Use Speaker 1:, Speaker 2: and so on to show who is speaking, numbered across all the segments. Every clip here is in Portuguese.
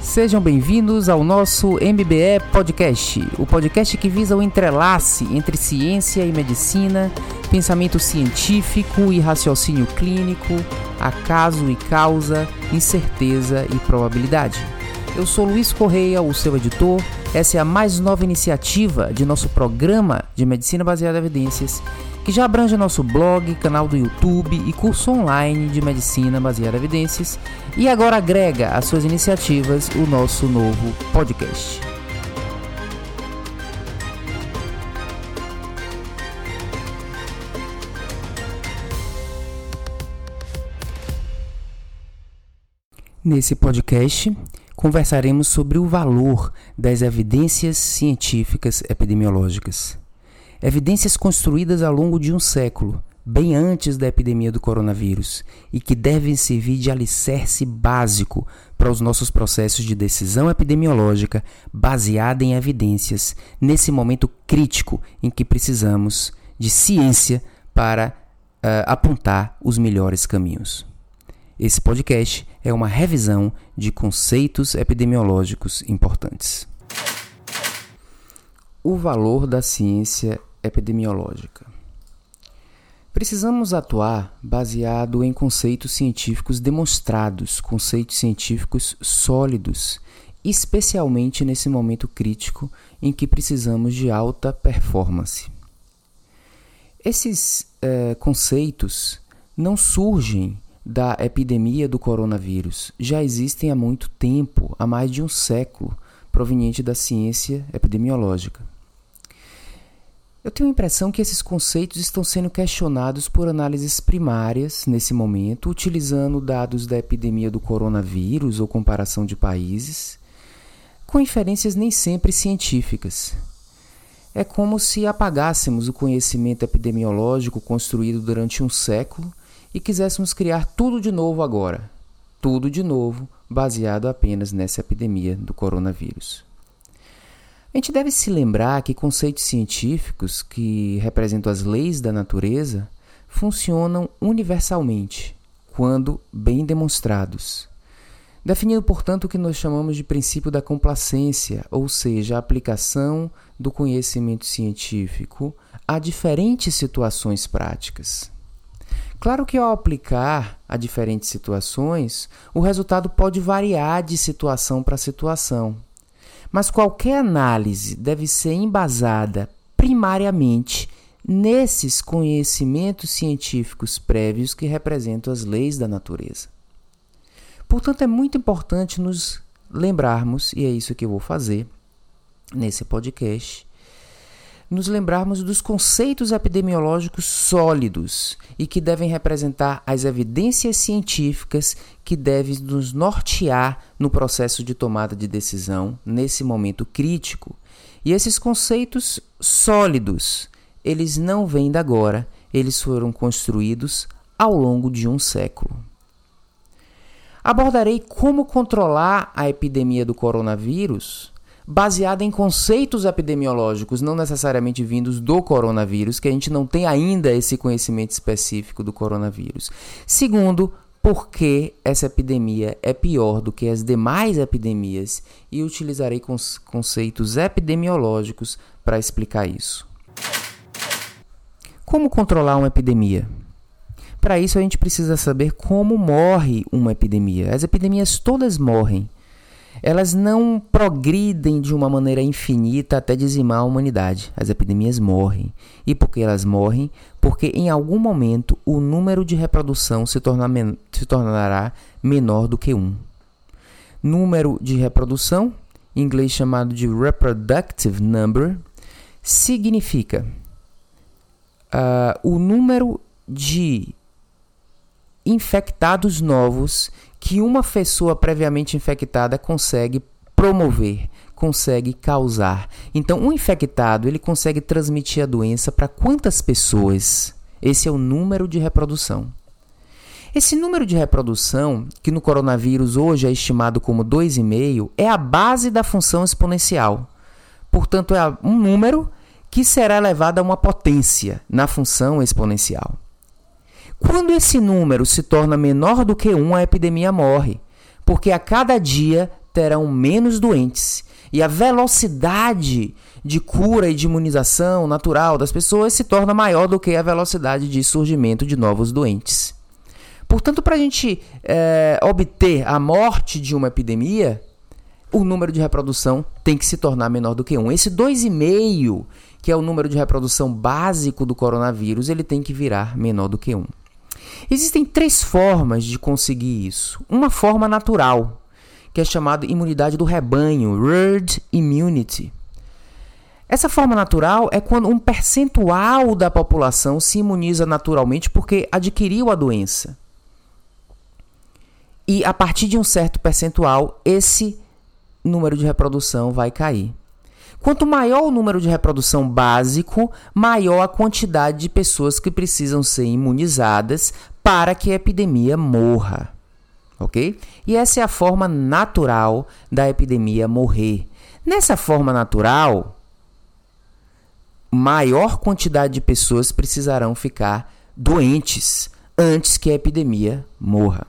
Speaker 1: Sejam bem-vindos ao nosso MBE Podcast, o podcast que visa o entrelace entre ciência e medicina, pensamento científico e raciocínio clínico, acaso e causa, incerteza e probabilidade. Eu sou Luiz Correia, o seu editor. Essa é a mais nova iniciativa de nosso programa de medicina baseada em evidências que já abrange nosso blog, canal do YouTube e curso online de medicina baseada em evidências, e agora agrega às suas iniciativas o nosso novo podcast. Nesse podcast, conversaremos sobre o valor das evidências científicas epidemiológicas. Evidências construídas ao longo de um século, bem antes da epidemia do coronavírus, e que devem servir de alicerce básico para os nossos processos de decisão epidemiológica baseada em evidências, nesse momento crítico em que precisamos de ciência para uh, apontar os melhores caminhos. Esse podcast é uma revisão de conceitos epidemiológicos importantes. O valor da ciência epidemiológica. Precisamos atuar baseado em conceitos científicos demonstrados, conceitos científicos sólidos, especialmente nesse momento crítico em que precisamos de alta performance. Esses eh, conceitos não surgem da epidemia do coronavírus, já existem há muito tempo, há mais de um século, proveniente da ciência epidemiológica. Eu tenho a impressão que esses conceitos estão sendo questionados por análises primárias nesse momento, utilizando dados da epidemia do coronavírus ou comparação de países, com inferências nem sempre científicas. É como se apagássemos o conhecimento epidemiológico construído durante um século e quiséssemos criar tudo de novo agora. Tudo de novo, baseado apenas nessa epidemia do coronavírus. A gente deve se lembrar que conceitos científicos que representam as leis da natureza funcionam universalmente, quando bem demonstrados. Definindo, portanto, o que nós chamamos de princípio da complacência, ou seja, a aplicação do conhecimento científico a diferentes situações práticas. Claro que ao aplicar a diferentes situações, o resultado pode variar de situação para situação. Mas qualquer análise deve ser embasada primariamente nesses conhecimentos científicos prévios que representam as leis da natureza. Portanto, é muito importante nos lembrarmos, e é isso que eu vou fazer nesse podcast, nos lembrarmos dos conceitos epidemiológicos sólidos e que devem representar as evidências científicas que devem nos nortear no processo de tomada de decisão nesse momento crítico. E esses conceitos sólidos, eles não vêm da agora, eles foram construídos ao longo de um século. Abordarei como controlar a epidemia do coronavírus baseada em conceitos epidemiológicos, não necessariamente vindos do coronavírus, que a gente não tem ainda esse conhecimento específico do coronavírus. Segundo, porque essa epidemia é pior do que as demais epidemias e utilizarei conceitos epidemiológicos para explicar isso. Como controlar uma epidemia? Para isso a gente precisa saber como morre uma epidemia. As epidemias todas morrem elas não progridem de uma maneira infinita até dizimar a humanidade. As epidemias morrem. E por que elas morrem? Porque em algum momento o número de reprodução se, torna se tornará menor do que um. Número de reprodução, em inglês chamado de reproductive number, significa uh, o número de infectados novos que uma pessoa previamente infectada consegue promover, consegue causar. Então, um infectado, ele consegue transmitir a doença para quantas pessoas? Esse é o número de reprodução. Esse número de reprodução, que no coronavírus hoje é estimado como 2,5, é a base da função exponencial. Portanto, é um número que será elevado a uma potência na função exponencial. Quando esse número se torna menor do que 1, a epidemia morre, porque a cada dia terão menos doentes e a velocidade de cura e de imunização natural das pessoas se torna maior do que a velocidade de surgimento de novos doentes. Portanto, para a gente é, obter a morte de uma epidemia, o número de reprodução tem que se tornar menor do que 1. Esse 2,5, que é o número de reprodução básico do coronavírus, ele tem que virar menor do que 1. Existem três formas de conseguir isso. Uma forma natural, que é chamada imunidade do rebanho, herd immunity. Essa forma natural é quando um percentual da população se imuniza naturalmente porque adquiriu a doença. E a partir de um certo percentual, esse número de reprodução vai cair. Quanto maior o número de reprodução básico, maior a quantidade de pessoas que precisam ser imunizadas para que a epidemia morra. Ok? E essa é a forma natural da epidemia morrer. Nessa forma natural, maior quantidade de pessoas precisarão ficar doentes antes que a epidemia morra.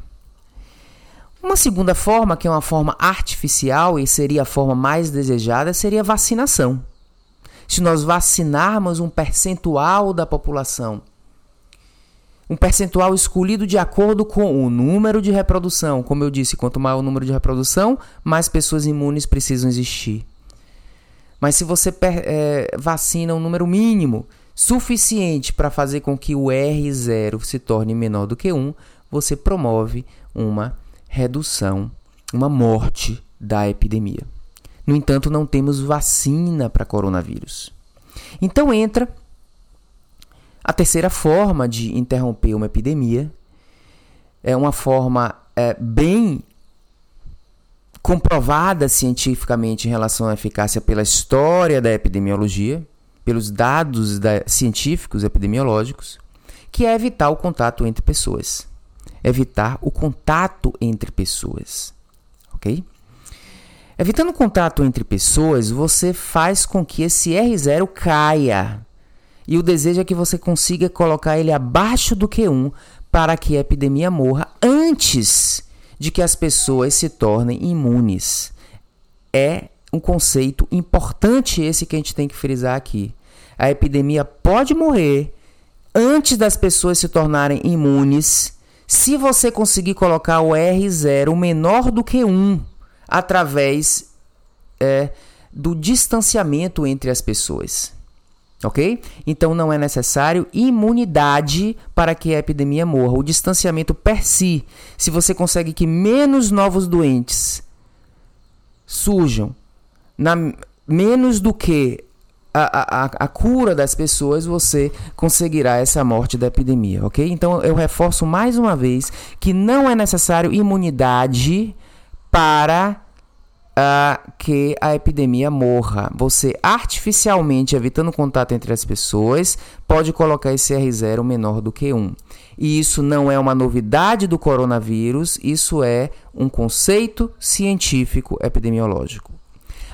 Speaker 1: Uma segunda forma, que é uma forma artificial e seria a forma mais desejada, seria a vacinação. Se nós vacinarmos um percentual da população, um percentual escolhido de acordo com o número de reprodução, como eu disse, quanto maior o número de reprodução, mais pessoas imunes precisam existir. Mas se você é, vacina um número mínimo suficiente para fazer com que o R0 se torne menor do que 1, você promove uma redução, uma morte da epidemia. No entanto, não temos vacina para coronavírus. Então entra a terceira forma de interromper uma epidemia. É uma forma é, bem comprovada cientificamente em relação à eficácia pela história da epidemiologia, pelos dados da, científicos epidemiológicos, que é evitar o contato entre pessoas. Evitar o contato entre pessoas. Ok? Evitando o contato entre pessoas, você faz com que esse R0 caia. E o desejo é que você consiga colocar ele abaixo do Q1 para que a epidemia morra antes de que as pessoas se tornem imunes. É um conceito importante esse que a gente tem que frisar aqui. A epidemia pode morrer antes das pessoas se tornarem imunes se você conseguir colocar o R0 menor do que 1 através é, do distanciamento entre as pessoas ok? Então não é necessário imunidade para que a epidemia morra. O distanciamento per si, se você consegue que menos novos doentes surjam, na, menos do que a, a, a cura das pessoas, você conseguirá essa morte da epidemia, ok? Então eu reforço mais uma vez que não é necessário imunidade para uh, que a epidemia morra. Você artificialmente, evitando contato entre as pessoas, pode colocar esse R0 menor do que 1. E isso não é uma novidade do coronavírus, isso é um conceito científico epidemiológico.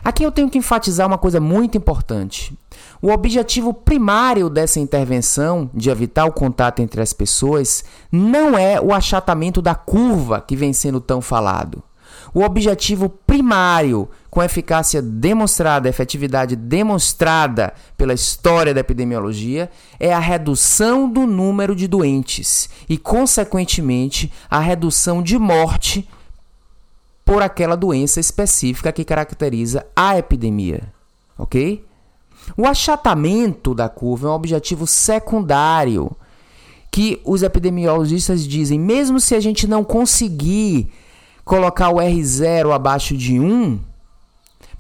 Speaker 1: Aqui eu tenho que enfatizar uma coisa muito importante. O objetivo primário dessa intervenção de evitar o contato entre as pessoas não é o achatamento da curva que vem sendo tão falado. O objetivo primário, com eficácia demonstrada, efetividade demonstrada pela história da epidemiologia, é a redução do número de doentes e, consequentemente, a redução de morte por aquela doença específica que caracteriza a epidemia. Ok? O achatamento da curva é um objetivo secundário que os epidemiologistas dizem, mesmo se a gente não conseguir colocar o R0 abaixo de 1,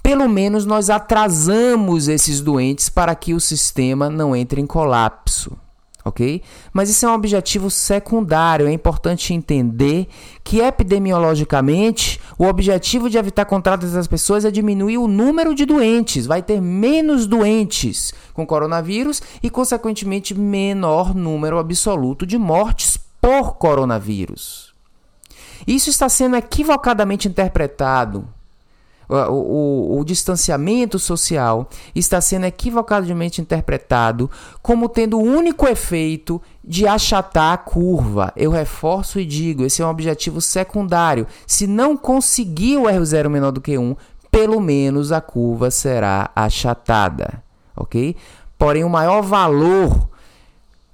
Speaker 1: pelo menos nós atrasamos esses doentes para que o sistema não entre em colapso. Ok? Mas isso é um objetivo secundário. É importante entender que epidemiologicamente o objetivo de evitar contatos das pessoas é diminuir o número de doentes. Vai ter menos doentes com coronavírus e, consequentemente, menor número absoluto de mortes por coronavírus. Isso está sendo equivocadamente interpretado. o, o, o, distanciamento social está sendo equivocadamente interpretado como tendo o único efeito de achatar a curva. Eu reforço e digo, esse é um objetivo secundário. Se não conseguir o R0 menor do que 1, pelo menos a curva será achatada, ok? Porém, o maior valor,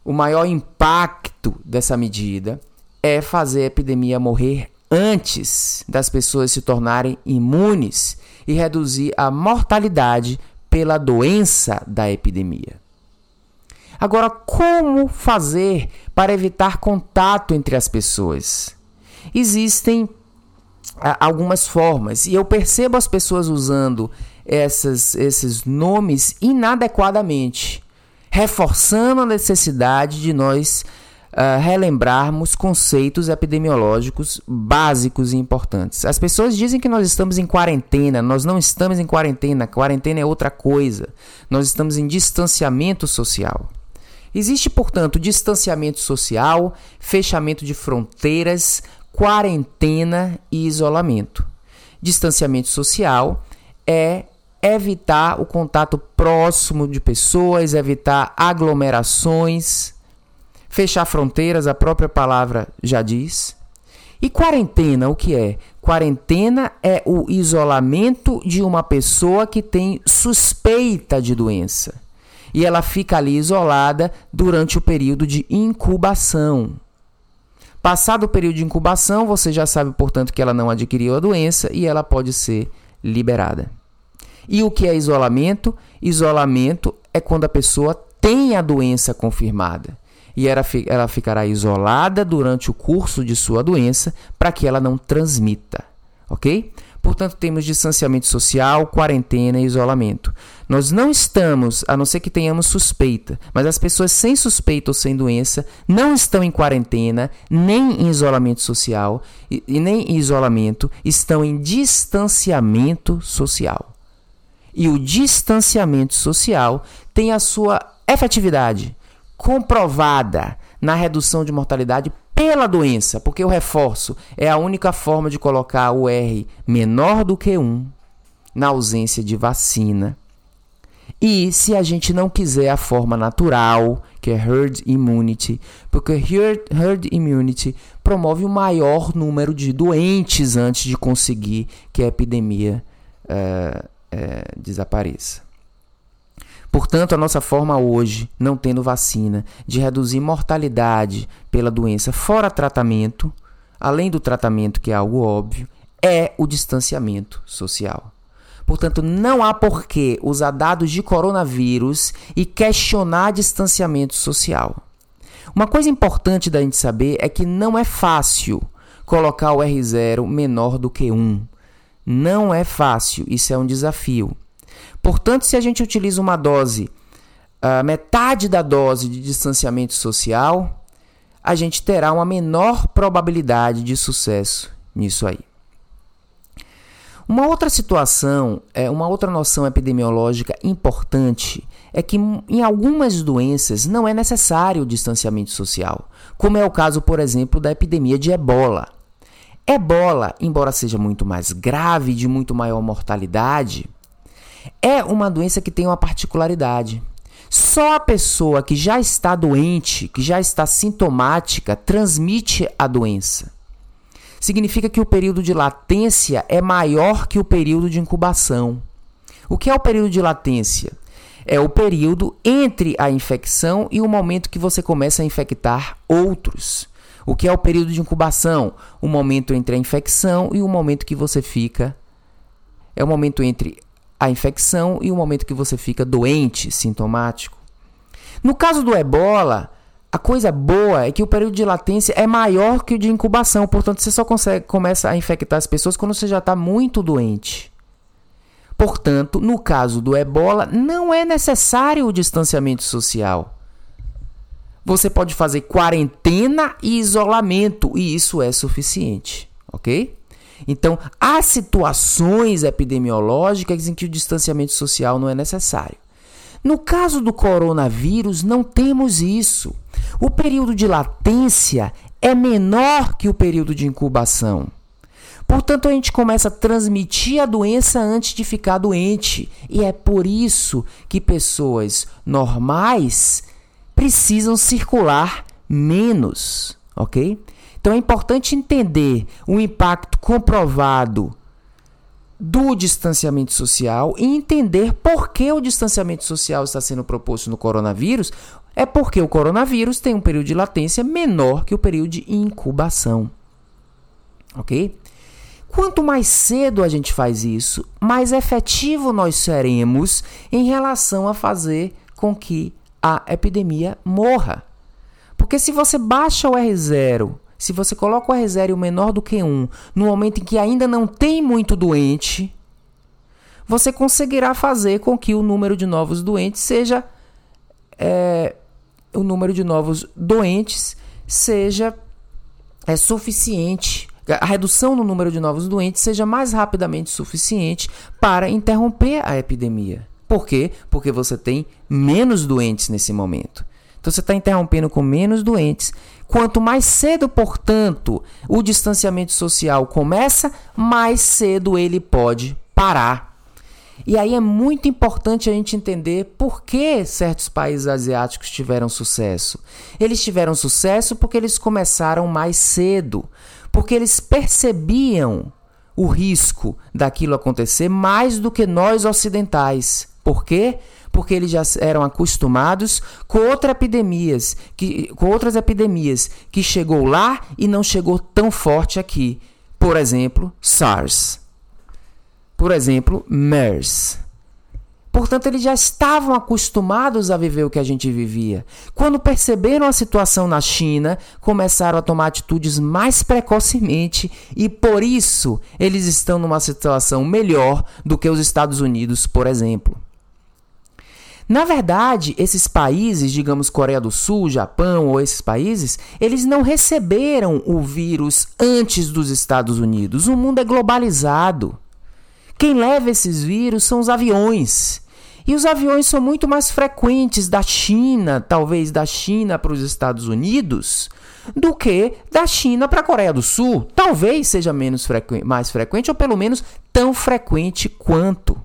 Speaker 1: o maior impacto dessa medida é fazer a epidemia morrer antes das pessoas se tornarem imunes e reduzir a mortalidade pela doença da epidemia. Agora, como fazer para evitar contato entre as pessoas? Existem algumas formas e eu percebo as pessoas usando essas, esses nomes inadequadamente, reforçando a necessidade de nós uh, relembrarmos conceitos epidemiológicos básicos e importantes. As pessoas dizem que nós estamos em quarentena, nós não estamos em quarentena, quarentena é outra coisa. Nós estamos em distanciamento social. Existe, portanto, distanciamento social, fechamento de fronteiras, quarentena e isolamento. Distanciamento social é evitar o contato próximo de pessoas, evitar aglomerações, Fechar fronteiras, a própria palavra já diz. E quarentena, o que é? Quarentena é o isolamento de uma pessoa que tem suspeita de doença. E ela fica ali isolada durante o período de incubação. Passado o período de incubação, você já sabe, portanto, que ela não adquiriu a doença e ela pode ser liberada. E o que é isolamento? Isolamento é quando a pessoa tem a doença confirmada e ela, ela ficará isolada durante o curso de sua doença para que ela não transmita, ok? Portanto, temos distanciamento social, quarentena e isolamento. Nós não estamos, a não ser que tenhamos suspeita, mas as pessoas sem suspeita ou sem doença não estão em quarentena, nem em isolamento social e, e nem em isolamento, estão em distanciamento social. E o distanciamento social tem a sua efetividade comprovada na redução de mortalidade pela doença, porque eu reforço, é a única forma de colocar o R menor do que 1 na ausência de vacina. E se a gente não quiser a forma natural, que é herd immunity, porque herd, herd immunity promove o maior número de doentes antes de conseguir que a epidemia é, é, desapareça. Portanto, a nossa forma hoje, não tendo vacina, de reduzir mortalidade pela doença fora tratamento, além do tratamento, que é algo óbvio, é o distanciamento social. Portanto, não há porquê usar dados de coronavírus e questionar distanciamento social. Uma coisa importante da gente saber é que não é fácil colocar o R0 menor do que 1. Não é fácil, isso é um desafio. Portanto, se a gente utiliza uma dose, uh, metade da dose de distanciamento social, a gente terá uma menor probabilidade de sucesso nisso aí. Uma outra situação, é uma outra noção epidemiológica importante é que em algumas doenças não é necessário o distanciamento social, como é o caso, por exemplo, da epidemia de ebola. Ebola, embora seja muito mais grave, de muito maior mortalidade, é uma doença que tem uma particularidade. Só a pessoa que já está doente, que já está sintomática, transmite a doença. Significa que o período de latência é maior que o período de incubação. O que é o período de latência? É o período entre a infecção e o momento que você começa a infectar outros. O que é o período de incubação? O momento entre a infecção e o momento que você fica. É o momento entre a infecção e o momento que você fica doente, sintomático. No caso do ebola, a coisa boa é que o período de latência é maior que o de incubação, portanto você só consegue começa a infectar as pessoas quando você já está muito doente. Portanto, no caso do ebola, não é necessário o distanciamento social. Você pode fazer quarentena e isolamento e isso é suficiente, ok? Então, há situações epidemiológicas em que o distanciamento social não é necessário. No caso do coronavírus, não temos isso. O período de latência é menor que o período de incubação. Portanto, a gente começa a transmitir a doença antes de ficar doente. E é por isso que pessoas normais precisam circular menos, ok? Então é importante entender o impacto comprovado do distanciamento social e entender por que o distanciamento social está sendo proposto no coronavírus. É porque o coronavírus tem um período de latência menor que o período de incubação. Ok? Quanto mais cedo a gente faz isso, mais efetivo nós seremos em relação a fazer com que a epidemia morra. Porque se você baixa o R0, se você coloca o R0 menor do que 1, no momento em que ainda não tem muito doente, você conseguirá fazer com que o número de novos doentes seja. É, o número de novos doentes seja é, suficiente a redução no número de novos doentes seja mais rapidamente suficiente para interromper a epidemia. Por quê? Porque você tem menos doentes nesse momento. Então você está interrompendo com menos doentes. Quanto mais cedo, portanto, o distanciamento social começa, mais cedo ele pode parar. E aí é muito importante a gente entender por que certos países asiáticos tiveram sucesso. Eles tiveram sucesso porque eles começaram mais cedo porque eles percebiam o risco daquilo acontecer mais do que nós ocidentais. Por quê? Porque eles já eram acostumados com outras epidemias, que, com outras epidemias que chegou lá e não chegou tão forte aqui. Por exemplo, SARS. Por exemplo, MERS. Portanto, eles já estavam acostumados a viver o que a gente vivia. Quando perceberam a situação na China, começaram a tomar atitudes mais precocemente e por isso eles estão numa situação melhor do que os Estados Unidos, por exemplo. Na verdade, esses países, digamos Coreia do Sul, Japão ou esses países, eles não receberam o vírus antes dos Estados Unidos. O mundo é globalizado. Quem leva esses vírus são os aviões. E os aviões são muito mais frequentes da China, talvez da China para os Estados Unidos, do que da China para a Coreia do Sul. Talvez seja menos frequ mais frequente, ou pelo menos tão frequente quanto.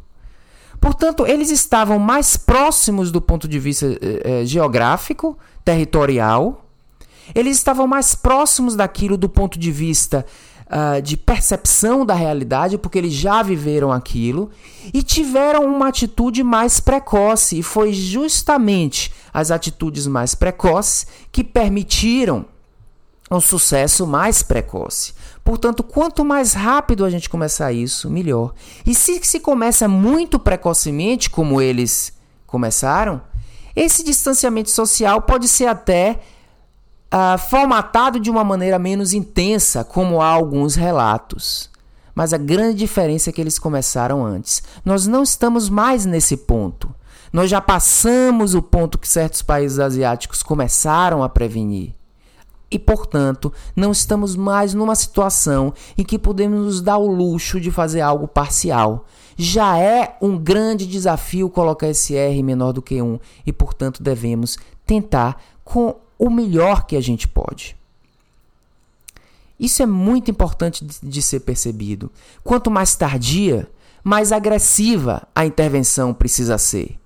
Speaker 1: Portanto, eles estavam mais próximos do ponto de vista eh, eh geográfico, territorial, eles estavam mais próximos daquilo do ponto de vista uh, de percepção da realidade, porque eles já viveram aquilo e tiveram uma atitude mais precoce. E foi justamente as atitudes mais precoces que permitiram um sucesso mais precoce. Portanto, quanto mais rápido a gente começar isso, melhor. E se se começa muito precocemente, como eles começaram, esse distanciamento social pode ser até uh, formatado de uma maneira menos intensa, como há alguns relatos. Mas a grande diferença é que eles começaram antes. Nós não estamos mais nesse ponto. Nós já passamos o ponto que certos países asiáticos começaram a prevenir. E, portanto, não estamos mais numa situação em que podemos nos dar o luxo de fazer algo parcial. Já é um grande desafio colocar esse R menor do que 1 e, portanto, devemos tentar com o melhor que a gente pode. Isso é muito importante de ser percebido. Quanto mais tardia, mais agressiva a intervenção precisa ser.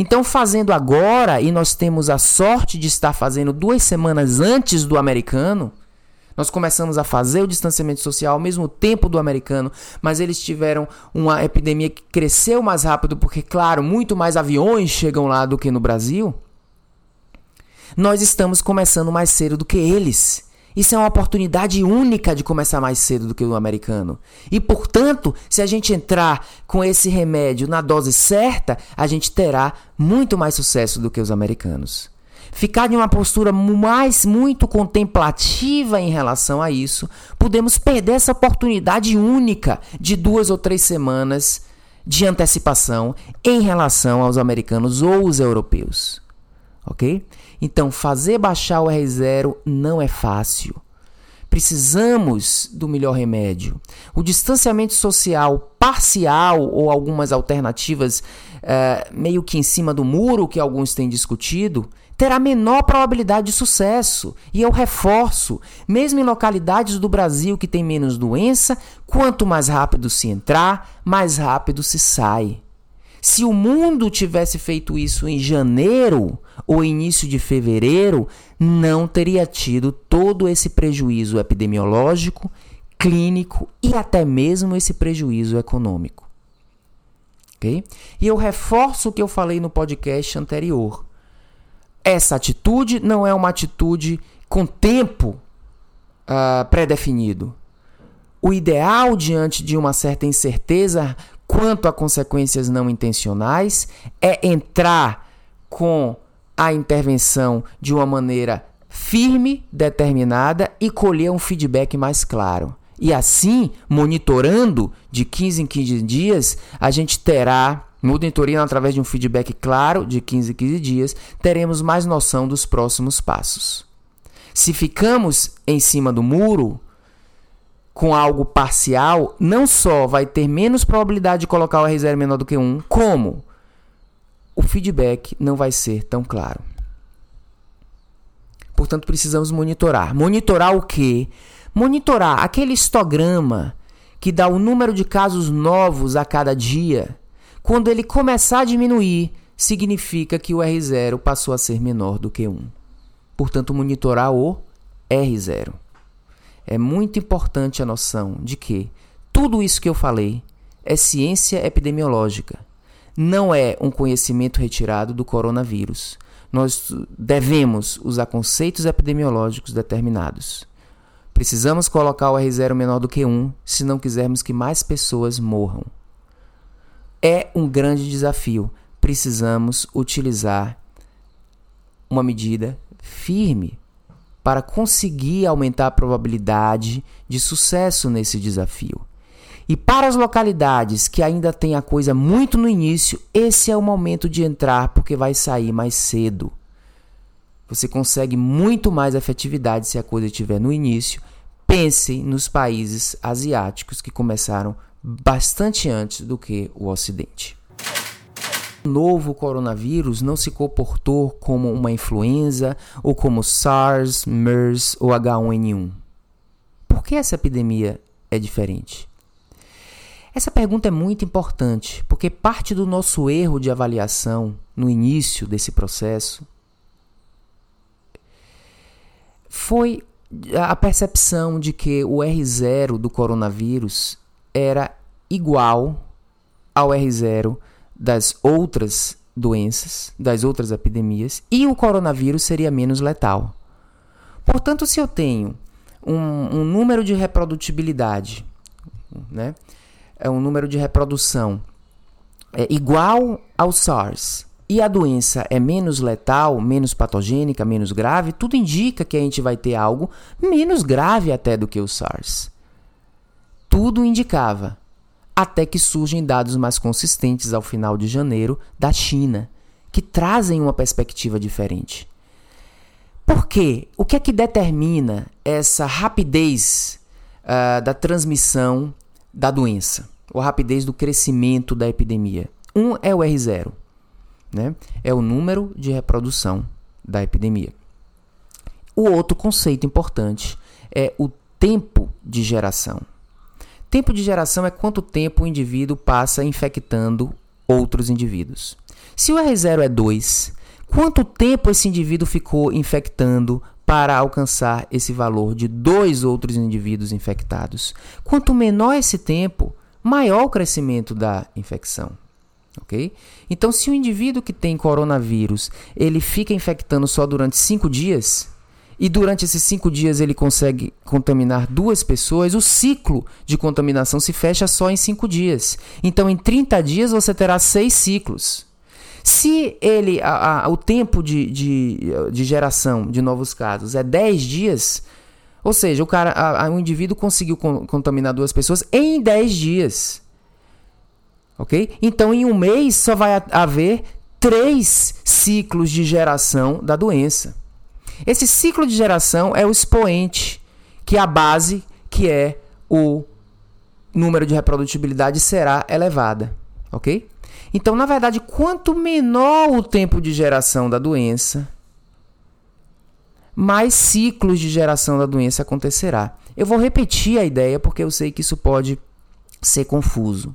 Speaker 1: Então, fazendo agora, e nós temos a sorte de estar fazendo duas semanas antes do americano, nós começamos a fazer o distanciamento social ao mesmo tempo do americano, mas eles tiveram uma epidemia que cresceu mais rápido, porque, claro, muito mais aviões chegam lá do que no Brasil nós estamos começando mais cedo do que eles. Isso é uma oportunidade única de começar mais cedo do que o americano. E, portanto, se a gente entrar com esse remédio na dose certa, a gente terá muito mais sucesso do que os americanos. Ficar em uma postura mais muito contemplativa em relação a isso, podemos perder essa oportunidade única de duas ou três semanas de antecipação em relação aos americanos ou os europeus. Ok? Então, fazer baixar o R0 não é fácil. Precisamos do melhor remédio. O distanciamento social parcial ou algumas alternativas uh, meio que em cima do muro que alguns têm discutido terá menor probabilidade de sucesso. E eu reforço, mesmo em localidades do Brasil que tem menos doença, quanto mais rápido se entrar, mais rápido se sai. Se o mundo tivesse feito isso em janeiro ou início de fevereiro, não teria tido todo esse prejuízo epidemiológico, clínico e até mesmo esse prejuízo econômico. Okay? E eu reforço o que eu falei no podcast anterior. Essa atitude não é uma atitude com tempo uh, pré-definido. O ideal diante de uma certa incerteza quanto a consequências não intencionais é entrar com a intervenção de uma maneira firme, determinada e colher um feedback mais claro. E assim, monitorando de 15 em 15 dias, a gente terá, monitorando através de um feedback claro de 15 em 15 dias, teremos mais noção dos próximos passos. Se ficamos em cima do muro com algo parcial, não só vai ter menos probabilidade de colocar o R0 menor do que 1, como o feedback não vai ser tão claro. Portanto, precisamos monitorar. Monitorar o quê? Monitorar aquele histograma que dá o número de casos novos a cada dia. Quando ele começar a diminuir, significa que o R0 passou a ser menor do que 1. Portanto, monitorar o R0. É muito importante a noção de que tudo isso que eu falei é ciência epidemiológica. Não é um conhecimento retirado do coronavírus. Nós devemos usar conceitos epidemiológicos determinados. Precisamos colocar o R0 menor do que 1 se não quisermos que mais pessoas morram. É um grande desafio. Precisamos utilizar uma medida firme para conseguir aumentar a probabilidade de sucesso nesse desafio. E para as localidades que ainda têm a coisa muito no início, esse é o momento de entrar porque vai sair mais cedo. Você consegue muito mais efetividade se a coisa estiver no início. Pense nos países asiáticos que começaram bastante antes do que o Ocidente. Novo coronavírus não se comportou como uma influenza ou como SARS, MERS ou H1N1. Por que essa epidemia é diferente? Essa pergunta é muito importante porque parte do nosso erro de avaliação no início desse processo foi a percepção de que o R0 do coronavírus era igual ao R0 das outras doenças, das outras epidemias, e o coronavírus seria menos letal. Portanto, se eu tenho um, um número de reprodutibilidade, né, é um número de reprodução é igual ao SARS, e a doença é menos letal, menos patogênica, menos grave, tudo indica que a gente vai ter algo menos grave até do que o SARS. Tudo indicava, até que surgem dados mais consistentes ao final de janeiro da China, que trazem uma perspectiva diferente. Por quê? O que é que determina essa rapidez uh, da transmissão da doença, ou rapidez do crescimento da epidemia? Um é o R0 né? É o número de reprodução da epidemia. O outro conceito importante é o tempo de geração. Tempo de geração é quanto tempo o indivíduo passa infectando outros indivíduos. Se o R0 é 2, quanto tempo esse indivíduo ficou infectando para alcançar esse valor de dois outros indivíduos infectados? Quanto menor esse tempo, maior o crescimento da infecção ok? Então, se o indivíduo que tem coronavírus ele fica infectando só durante cinco dias e durante esses cinco dias ele consegue contaminar duas pessoas, o ciclo de contaminação se fecha só em cinco dias. Então, em 30 dias você terá seis ciclos. Se ele, a, a, o tempo de, de, de geração de novos casos é 10 dias, ou seja, o cara, a, o indivíduo conseguiu contaminar duas pessoas em 10 dias ok? Então, em um mês só vai haver três ciclos de geração da doença. Esse ciclo de geração é o expoente, que é a base, que é o número de reprodutibilidade será elevada, ok? Então, na verdade, quanto menor o tempo de geração da doença, mais ciclos de geração da doença acontecerá. Eu vou repetir a ideia porque eu sei que isso pode ser confuso.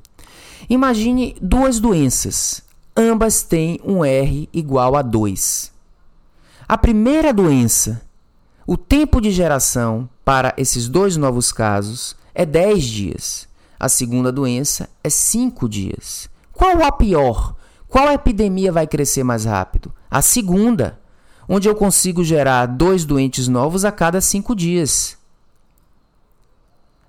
Speaker 1: Imagine duas doenças, ambas têm um R igual a 2. A primeira doença, o tempo de geração para esses dois novos casos é 10 dias. A segunda doença é 5 dias. Qual a pior? Qual epidemia vai crescer mais rápido? A segunda, onde eu consigo gerar dois doentes novos a cada 5 dias.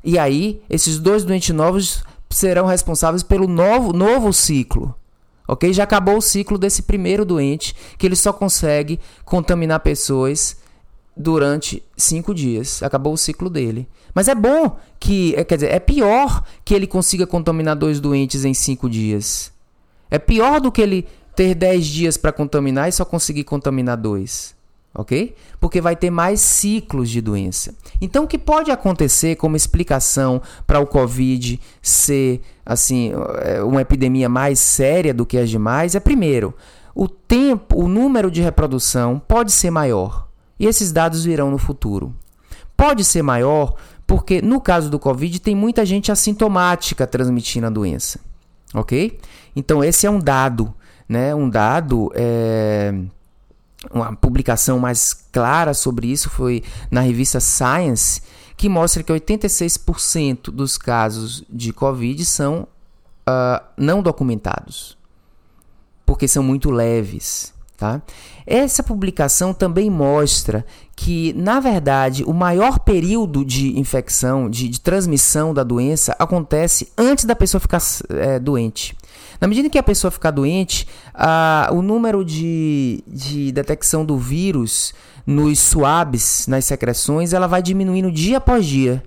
Speaker 1: E aí, esses dois doentes novos serão responsáveis pelo novo, novo ciclo. Ok? Já acabou o ciclo desse primeiro doente, que ele só consegue contaminar pessoas durante cinco dias. Acabou o ciclo dele. Mas é bom que. É, quer dizer, é pior que ele consiga contaminar dois doentes em cinco dias. É pior do que ele ter dez dias para contaminar e só conseguir contaminar dois ok? Porque vai ter mais ciclos de doença. Então, o que pode acontecer como explicação para o Covid ser assim é, uma epidemia mais séria do que as demais é primeiro, o tempo, o número de reprodução pode ser maior e esses dados virão no futuro. Pode ser maior porque no caso do Covid tem muita gente assintomática transmitindo a doença, ok? Então esse é um dado, né? Um dado é uma publicação mais clara sobre isso foi na revista Science, que mostra que 86% dos casos de Covid são uh, não documentados, porque são muito leves. Tá? Essa publicação também mostra que, na verdade, o maior período de infecção, de, de transmissão da doença, acontece antes da pessoa ficar é, doente. Na medida que a pessoa ficar doente, a, o número de, de detecção do vírus nos swabs, nas secreções, ela vai diminuindo dia após dia.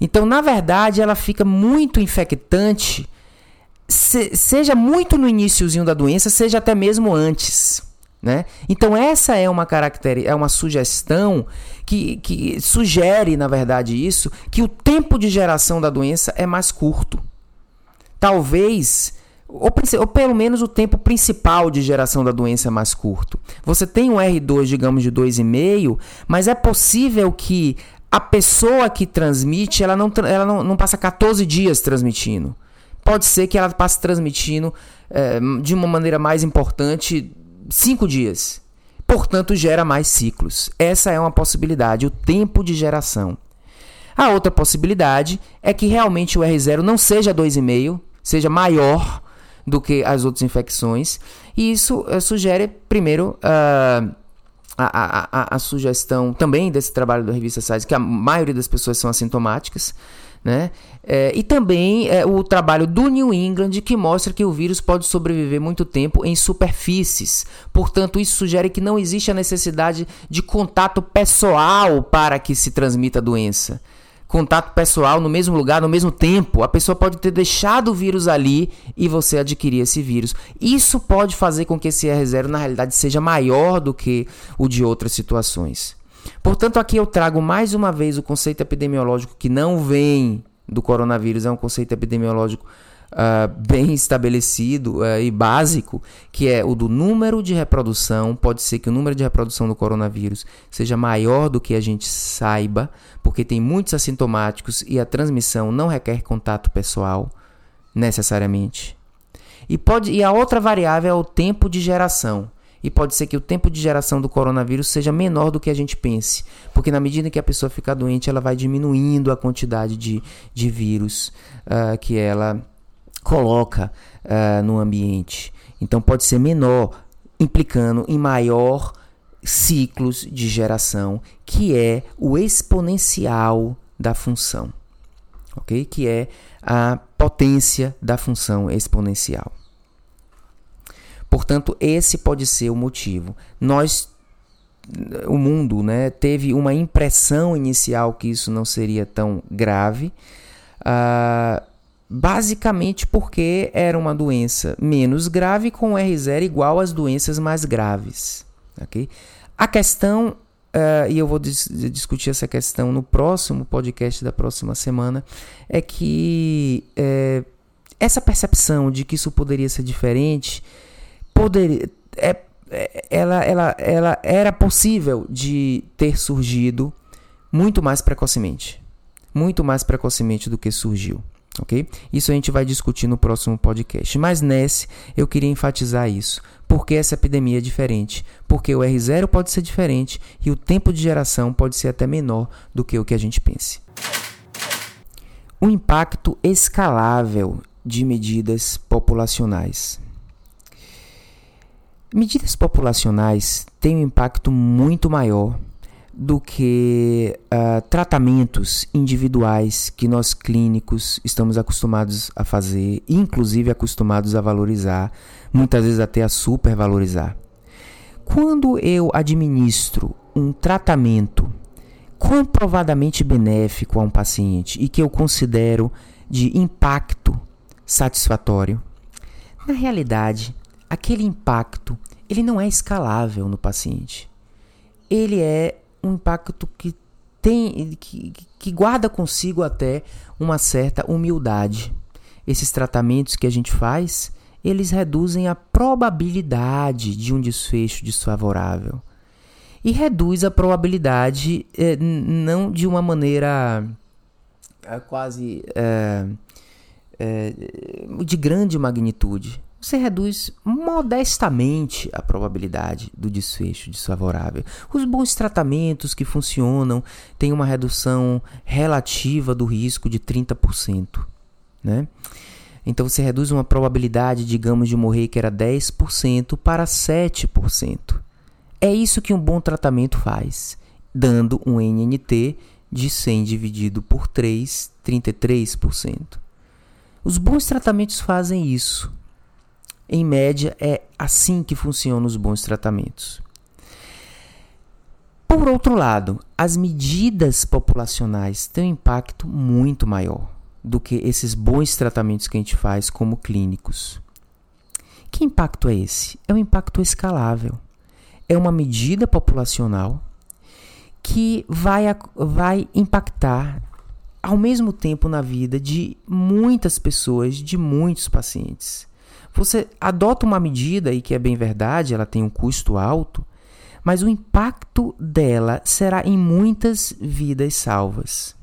Speaker 1: Então, na verdade, ela fica muito infectante, se, seja muito no iníciozinho da doença, seja até mesmo antes. Né? Então essa é uma característica, é uma sugestão que, que sugere, na verdade, isso, que o tempo de geração da doença é mais curto. Talvez ou, ou, pelo menos o tempo principal de geração da doença é mais curto. Você tem um R2, digamos, de 2,5, mas é possível que a pessoa que transmite, ela não, ela não, não passa 14 dias transmitindo. Pode ser que ela passe transmitindo é, de uma maneira mais importante 5 dias. Portanto, gera mais ciclos. Essa é uma possibilidade, o tempo de geração. A outra possibilidade é que realmente o R0 não seja 2,5, seja maior do que as outras infecções. E isso uh, sugere, primeiro, uh, a, a, a, sugestão também desse trabalho da revista Science, que a maioria das pessoas são assintomáticas, né? É, e também é, o trabalho do New England que mostra que o vírus pode sobreviver muito tempo em superfícies. Portanto, isso sugere que não existe a necessidade de contato pessoal para que se transmita a doença contato pessoal no mesmo lugar, no mesmo tempo. A pessoa pode ter deixado o vírus ali e você adquirir esse vírus. Isso pode fazer com que esse R0 na realidade seja maior do que o de outras situações. Portanto, aqui eu trago mais uma vez o conceito epidemiológico que não vem do coronavírus, é um conceito epidemiológico uh, bem estabelecido uh, e básico, que é o do número de reprodução. Pode ser que o número de reprodução do coronavírus seja maior do que a gente saiba, porque tem muitos assintomáticos e a transmissão não requer contato pessoal necessariamente. E, pode, e a outra variável é o tempo de geração. E pode ser que o tempo de geração do coronavírus seja menor do que a gente pense. Porque na medida que a pessoa fica doente, ela vai diminuindo a quantidade de, de vírus uh, que ela coloca uh, no ambiente. Então pode ser menor, implicando em maior ciclos de geração, que é o exponencial da função, ok? Que é a potência da função exponencial. Portanto, esse pode ser o motivo. Nós, o mundo, né, teve uma impressão inicial que isso não seria tão grave. Uh, basicamente porque era uma doença menos grave com R0 igual às doenças mais graves. Okay? A questão, uh, e eu vou dis discutir essa questão no próximo podcast da próxima semana, é que uh, essa percepção de que isso poderia ser diferente poderia, é, é, ela, ela, ela era possível de ter surgido muito mais precocemente. Muito mais precocemente do que surgiu. Ok? Isso a gente vai discutir no próximo podcast. Mas nesse eu queria enfatizar isso. Porque essa epidemia é diferente. Porque o R0 pode ser diferente e o tempo de geração pode ser até menor do que o que a gente pense. O impacto escalável de medidas populacionais. Medidas populacionais têm um impacto muito maior do que uh, tratamentos individuais que nós clínicos estamos acostumados a fazer, inclusive acostumados a valorizar, muitas vezes até a supervalorizar. Quando eu administro um tratamento comprovadamente benéfico a um paciente e que eu considero de impacto satisfatório, na realidade, aquele impacto ele não é escalável no paciente. Ele é um impacto que tem que, que guarda consigo até uma certa humildade. Esses tratamentos que a gente faz, eles reduzem a probabilidade de um desfecho desfavorável. E reduz a probabilidade eh, não de uma maneira eh, quase eh, de grande magnitude, você reduz modestamente a probabilidade do desfecho desfavorável. Os bons tratamentos que funcionam têm uma redução relativa do risco de 30%. Né? Então você reduz uma probabilidade, digamos, de morrer que era 10% para 7%. É isso que um bom tratamento faz, dando um NNT de 100 dividido por 3, 33%. Os bons tratamentos fazem isso. Em média, é assim que funcionam os bons tratamentos. Por outro lado, as medidas populacionais têm um impacto muito maior do que esses bons tratamentos que a gente faz como clínicos. Que impacto é esse? É um impacto escalável. É uma medida populacional que vai, vai impactar ao mesmo tempo na vida de muitas pessoas, de muitos pacientes. Você adota uma medida e que é bem verdade, ela tem um custo alto, mas o impacto dela será em muitas vidas salvas.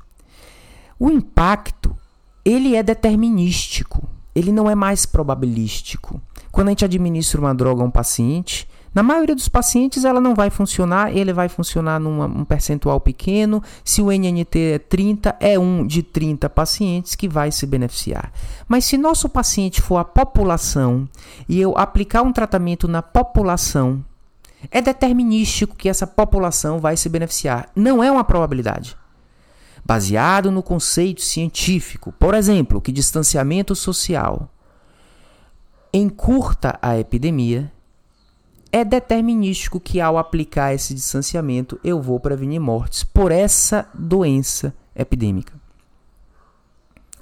Speaker 1: O impacto, ele é determinístico, ele não é mais probabilístico. Quando a gente administra uma droga a um paciente, na maioria dos pacientes ela não vai funcionar, ele vai funcionar num um percentual pequeno. Se o NNT é 30, é um de 30 pacientes que vai se beneficiar. Mas se nosso paciente for a população e eu aplicar um tratamento na população, é determinístico que essa população vai se beneficiar. Não é uma probabilidade. Baseado no conceito científico, por exemplo, que distanciamento social encurta a epidemia é determinístico que ao aplicar esse distanciamento eu vou prevenir mortes por essa doença epidêmica.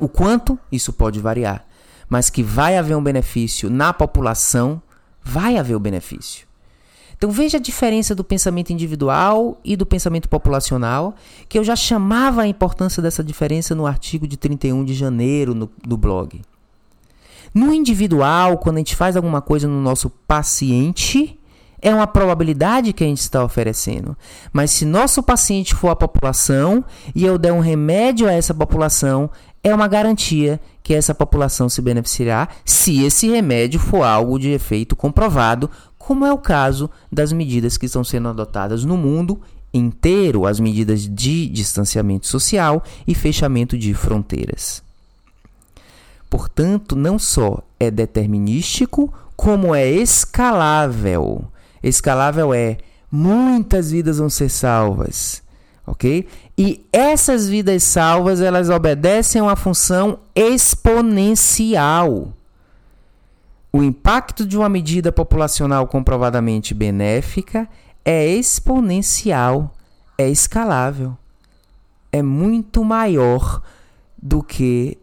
Speaker 1: O quanto isso pode variar, mas que vai haver um benefício na população, vai haver o benefício. Então veja a diferença do pensamento individual e do pensamento populacional, que eu já chamava a importância dessa diferença no artigo de 31 de janeiro no, no blog. No individual, quando a gente faz alguma coisa no nosso paciente, é uma probabilidade que a gente está oferecendo. Mas se nosso paciente for a população e eu der um remédio a essa população, é uma garantia que essa população se beneficiará se esse remédio for algo de efeito comprovado, como é o caso das medidas que estão sendo adotadas no mundo inteiro, as medidas de distanciamento social e fechamento de fronteiras. Portanto, não só é determinístico, como é escalável. Escalável é muitas vidas vão ser salvas, ok? E essas vidas salvas elas obedecem a uma função exponencial. O impacto de uma medida populacional comprovadamente benéfica é exponencial, é escalável, é muito maior do que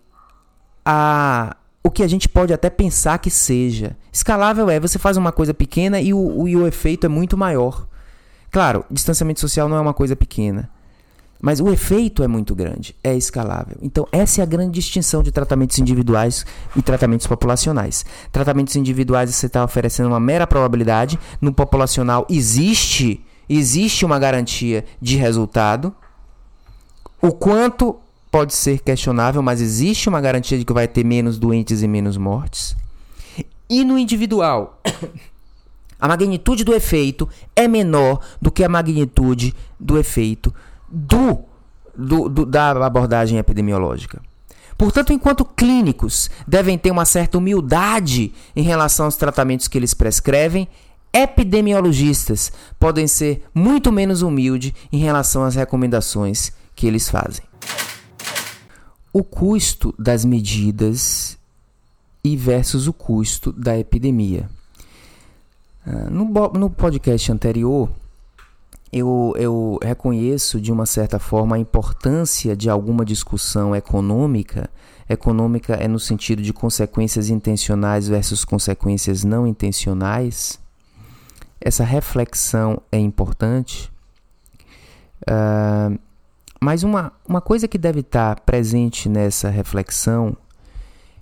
Speaker 1: a o que a gente pode até pensar que seja. Escalável é você faz uma coisa pequena e o, o, e o efeito é muito maior. Claro, distanciamento social não é uma coisa pequena. Mas o efeito é muito grande, é escalável. Então, essa é a grande distinção de tratamentos individuais e tratamentos populacionais. Tratamentos individuais você está oferecendo uma mera probabilidade, no populacional existe, existe uma garantia de resultado. O quanto pode ser questionável, mas existe uma garantia de que vai ter menos doentes e menos mortes. E no individual, a magnitude do efeito é menor do que a magnitude do efeito do, do, do, da abordagem epidemiológica. Portanto, enquanto clínicos devem ter uma certa humildade em relação aos tratamentos que eles prescrevem, epidemiologistas podem ser muito menos humildes em relação às recomendações que eles fazem. O custo das medidas e versus o custo da epidemia. Ah, no, no podcast anterior, eu, eu reconheço de uma certa forma a importância de alguma discussão econômica. Econômica é no sentido de consequências intencionais versus consequências não intencionais. Essa reflexão é importante. Uh, mas uma, uma coisa que deve estar presente nessa reflexão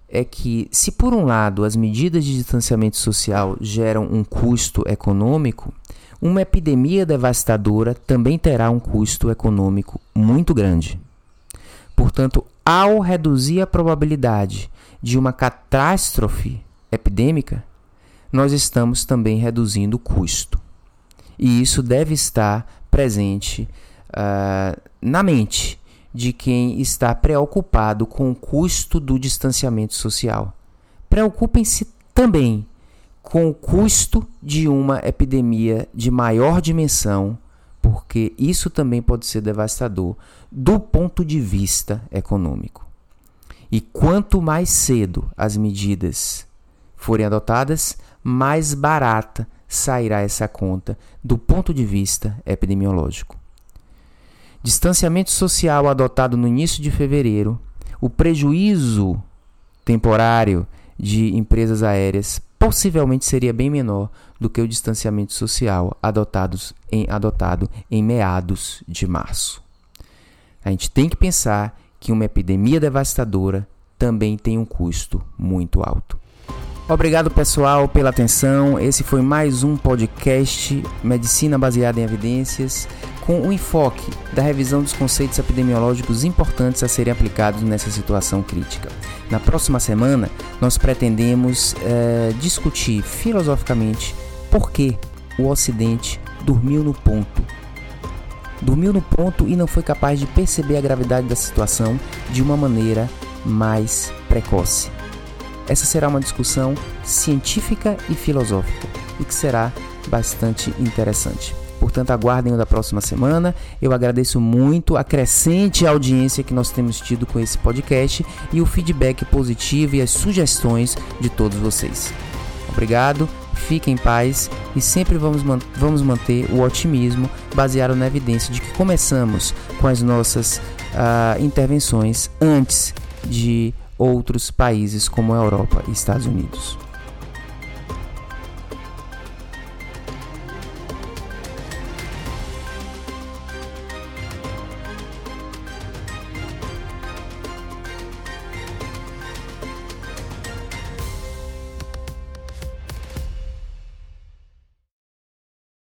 Speaker 1: é que, se por um lado as medidas de distanciamento social geram um custo econômico, uma epidemia devastadora também terá um custo econômico muito grande. Portanto, ao reduzir a probabilidade de uma catástrofe epidêmica, nós estamos também reduzindo o custo. E isso deve estar presente uh, na mente de quem está preocupado com o custo do distanciamento social. Preocupem-se também com o custo de uma epidemia de maior dimensão, porque isso também pode ser devastador do ponto de vista econômico. E quanto mais cedo as medidas forem adotadas, mais barata sairá essa conta do ponto de vista epidemiológico. Distanciamento social adotado no início de fevereiro, o prejuízo temporário de empresas aéreas possivelmente seria bem menor do que o distanciamento social adotados em, adotado em meados de março. A gente tem que pensar que uma epidemia devastadora também tem um custo muito alto. Obrigado pessoal pela atenção. Esse foi mais um podcast Medicina baseada em evidências com o enfoque da revisão dos conceitos epidemiológicos importantes a serem aplicados nessa situação crítica. Na próxima semana, nós pretendemos é, discutir filosoficamente por que o Ocidente dormiu no ponto. Dormiu no ponto e não foi capaz de perceber a gravidade da situação de uma maneira mais precoce. Essa será uma discussão científica e filosófica e que será bastante interessante. Portanto, aguardem o da próxima semana. Eu agradeço muito a crescente audiência que nós temos tido com esse podcast e o feedback positivo e as sugestões de todos vocês. Obrigado, fiquem em paz e sempre vamos, man vamos manter o otimismo baseado na evidência de que começamos com as nossas uh, intervenções antes de outros países como a Europa e Estados Unidos.